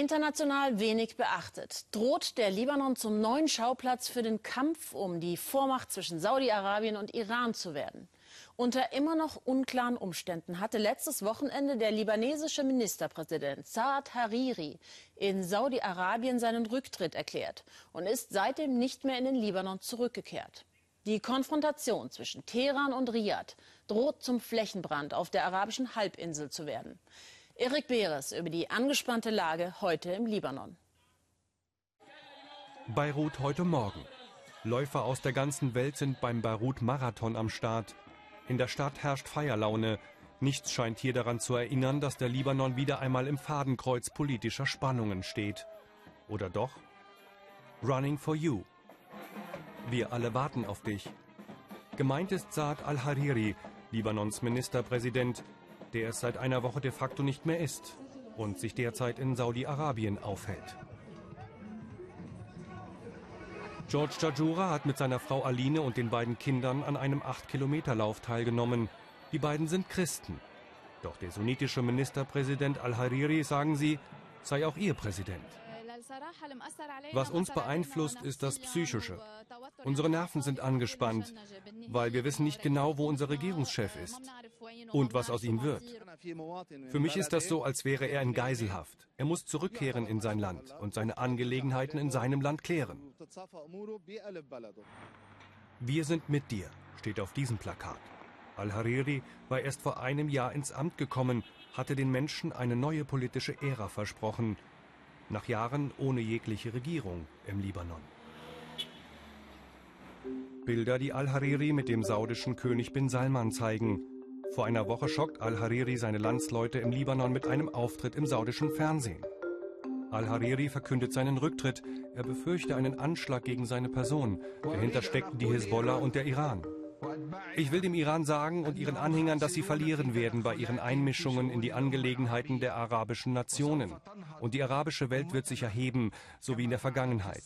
International wenig beachtet. Droht der Libanon zum neuen Schauplatz für den Kampf um die Vormacht zwischen Saudi-Arabien und Iran zu werden? Unter immer noch unklaren Umständen hatte letztes Wochenende der libanesische Ministerpräsident Saad Hariri in Saudi-Arabien seinen Rücktritt erklärt und ist seitdem nicht mehr in den Libanon zurückgekehrt. Die Konfrontation zwischen Teheran und Riyadh droht zum Flächenbrand auf der arabischen Halbinsel zu werden. Erik Beres über die angespannte Lage heute im Libanon. Beirut heute Morgen. Läufer aus der ganzen Welt sind beim Beirut-Marathon am Start. In der Stadt herrscht Feierlaune. Nichts scheint hier daran zu erinnern, dass der Libanon wieder einmal im Fadenkreuz politischer Spannungen steht. Oder doch? Running for You. Wir alle warten auf dich. Gemeint ist Saad al-Hariri, Libanons Ministerpräsident, der es seit einer Woche de facto nicht mehr ist und sich derzeit in Saudi-Arabien aufhält. George Jajura hat mit seiner Frau Aline und den beiden Kindern an einem 8-Kilometer-Lauf teilgenommen. Die beiden sind Christen. Doch der sunnitische Ministerpräsident al-Hariri, sagen sie, sei auch ihr Präsident. Was uns beeinflusst, ist das Psychische. Unsere Nerven sind angespannt, weil wir wissen nicht genau, wo unser Regierungschef ist und was aus ihm wird. Für mich ist das so, als wäre er in Geiselhaft. Er muss zurückkehren in sein Land und seine Angelegenheiten in seinem Land klären. Wir sind mit dir, steht auf diesem Plakat. Al-Hariri war erst vor einem Jahr ins Amt gekommen, hatte den Menschen eine neue politische Ära versprochen – nach Jahren ohne jegliche Regierung im Libanon. Bilder, die al-Hariri mit dem saudischen König bin Salman zeigen. Vor einer Woche schockt al-Hariri seine Landsleute im Libanon mit einem Auftritt im saudischen Fernsehen. Al-Hariri verkündet seinen Rücktritt. Er befürchte einen Anschlag gegen seine Person. Dahinter steckten die Hisbollah und der Iran. Ich will dem Iran sagen und ihren Anhängern, dass sie verlieren werden bei ihren Einmischungen in die Angelegenheiten der arabischen Nationen. Und die arabische Welt wird sich erheben, so wie in der Vergangenheit.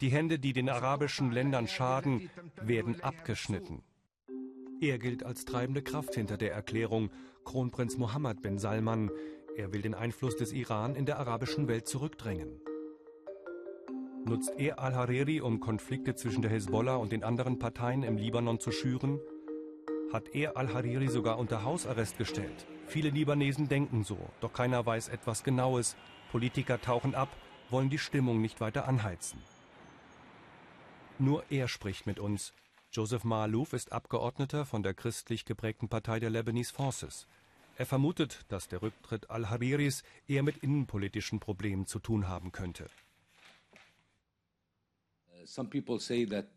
Die Hände, die den arabischen Ländern schaden, werden abgeschnitten. Er gilt als treibende Kraft hinter der Erklärung Kronprinz Mohammed bin Salman. Er will den Einfluss des Iran in der arabischen Welt zurückdrängen. Nutzt er al-Hariri, um Konflikte zwischen der Hisbollah und den anderen Parteien im Libanon zu schüren? Hat er al-Hariri sogar unter Hausarrest gestellt? Viele Libanesen denken so, doch keiner weiß etwas Genaues. Politiker tauchen ab, wollen die Stimmung nicht weiter anheizen. Nur er spricht mit uns. Joseph Maalouf ist Abgeordneter von der christlich geprägten Partei der Lebanese Forces. Er vermutet, dass der Rücktritt al-Hariris eher mit innenpolitischen Problemen zu tun haben könnte.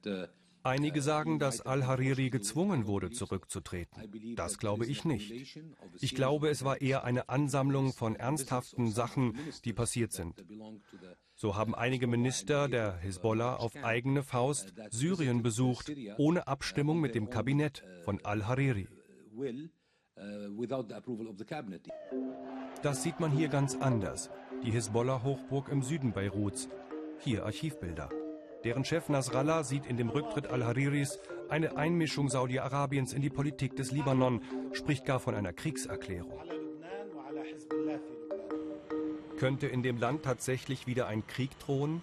Uh, Einige sagen, dass al-Hariri gezwungen wurde, zurückzutreten. Das glaube ich nicht. Ich glaube, es war eher eine Ansammlung von ernsthaften Sachen, die passiert sind. So haben einige Minister der Hisbollah auf eigene Faust Syrien besucht, ohne Abstimmung mit dem Kabinett von al-Hariri. Das sieht man hier ganz anders. Die Hisbollah-Hochburg im Süden Beiruts. Hier Archivbilder. Deren Chef Nasrallah sieht in dem Rücktritt al-Hariris eine Einmischung Saudi-Arabiens in die Politik des Libanon, spricht gar von einer Kriegserklärung. Könnte in dem Land tatsächlich wieder ein Krieg drohen?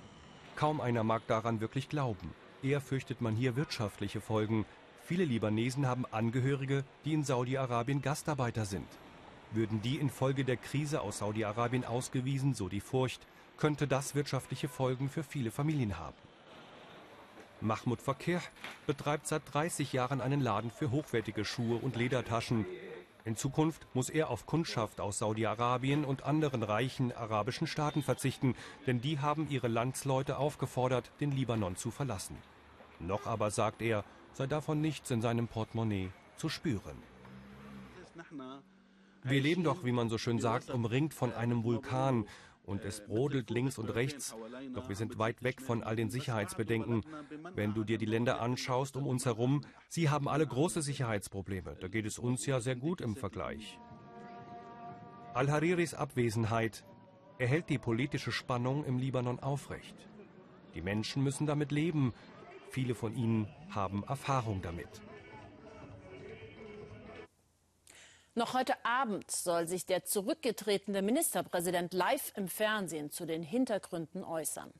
Kaum einer mag daran wirklich glauben. Eher fürchtet man hier wirtschaftliche Folgen. Viele Libanesen haben Angehörige, die in Saudi-Arabien Gastarbeiter sind. Würden die infolge der Krise aus Saudi-Arabien ausgewiesen, so die Furcht, könnte das wirtschaftliche Folgen für viele Familien haben. Mahmoud Fakir betreibt seit 30 Jahren einen Laden für hochwertige Schuhe und Ledertaschen. In Zukunft muss er auf Kundschaft aus Saudi-Arabien und anderen reichen arabischen Staaten verzichten, denn die haben ihre Landsleute aufgefordert, den Libanon zu verlassen. Noch aber, sagt er, sei davon nichts in seinem Portemonnaie zu spüren. Wir leben doch, wie man so schön sagt, umringt von einem Vulkan und es brodelt links und rechts, doch wir sind weit weg von all den Sicherheitsbedenken. Wenn du dir die Länder anschaust um uns herum, sie haben alle große Sicherheitsprobleme. Da geht es uns ja sehr gut im Vergleich. Al-Hariris Abwesenheit erhält die politische Spannung im Libanon aufrecht. Die Menschen müssen damit leben. Viele von ihnen haben Erfahrung damit. Noch heute Abend soll sich der zurückgetretene Ministerpräsident live im Fernsehen zu den Hintergründen äußern.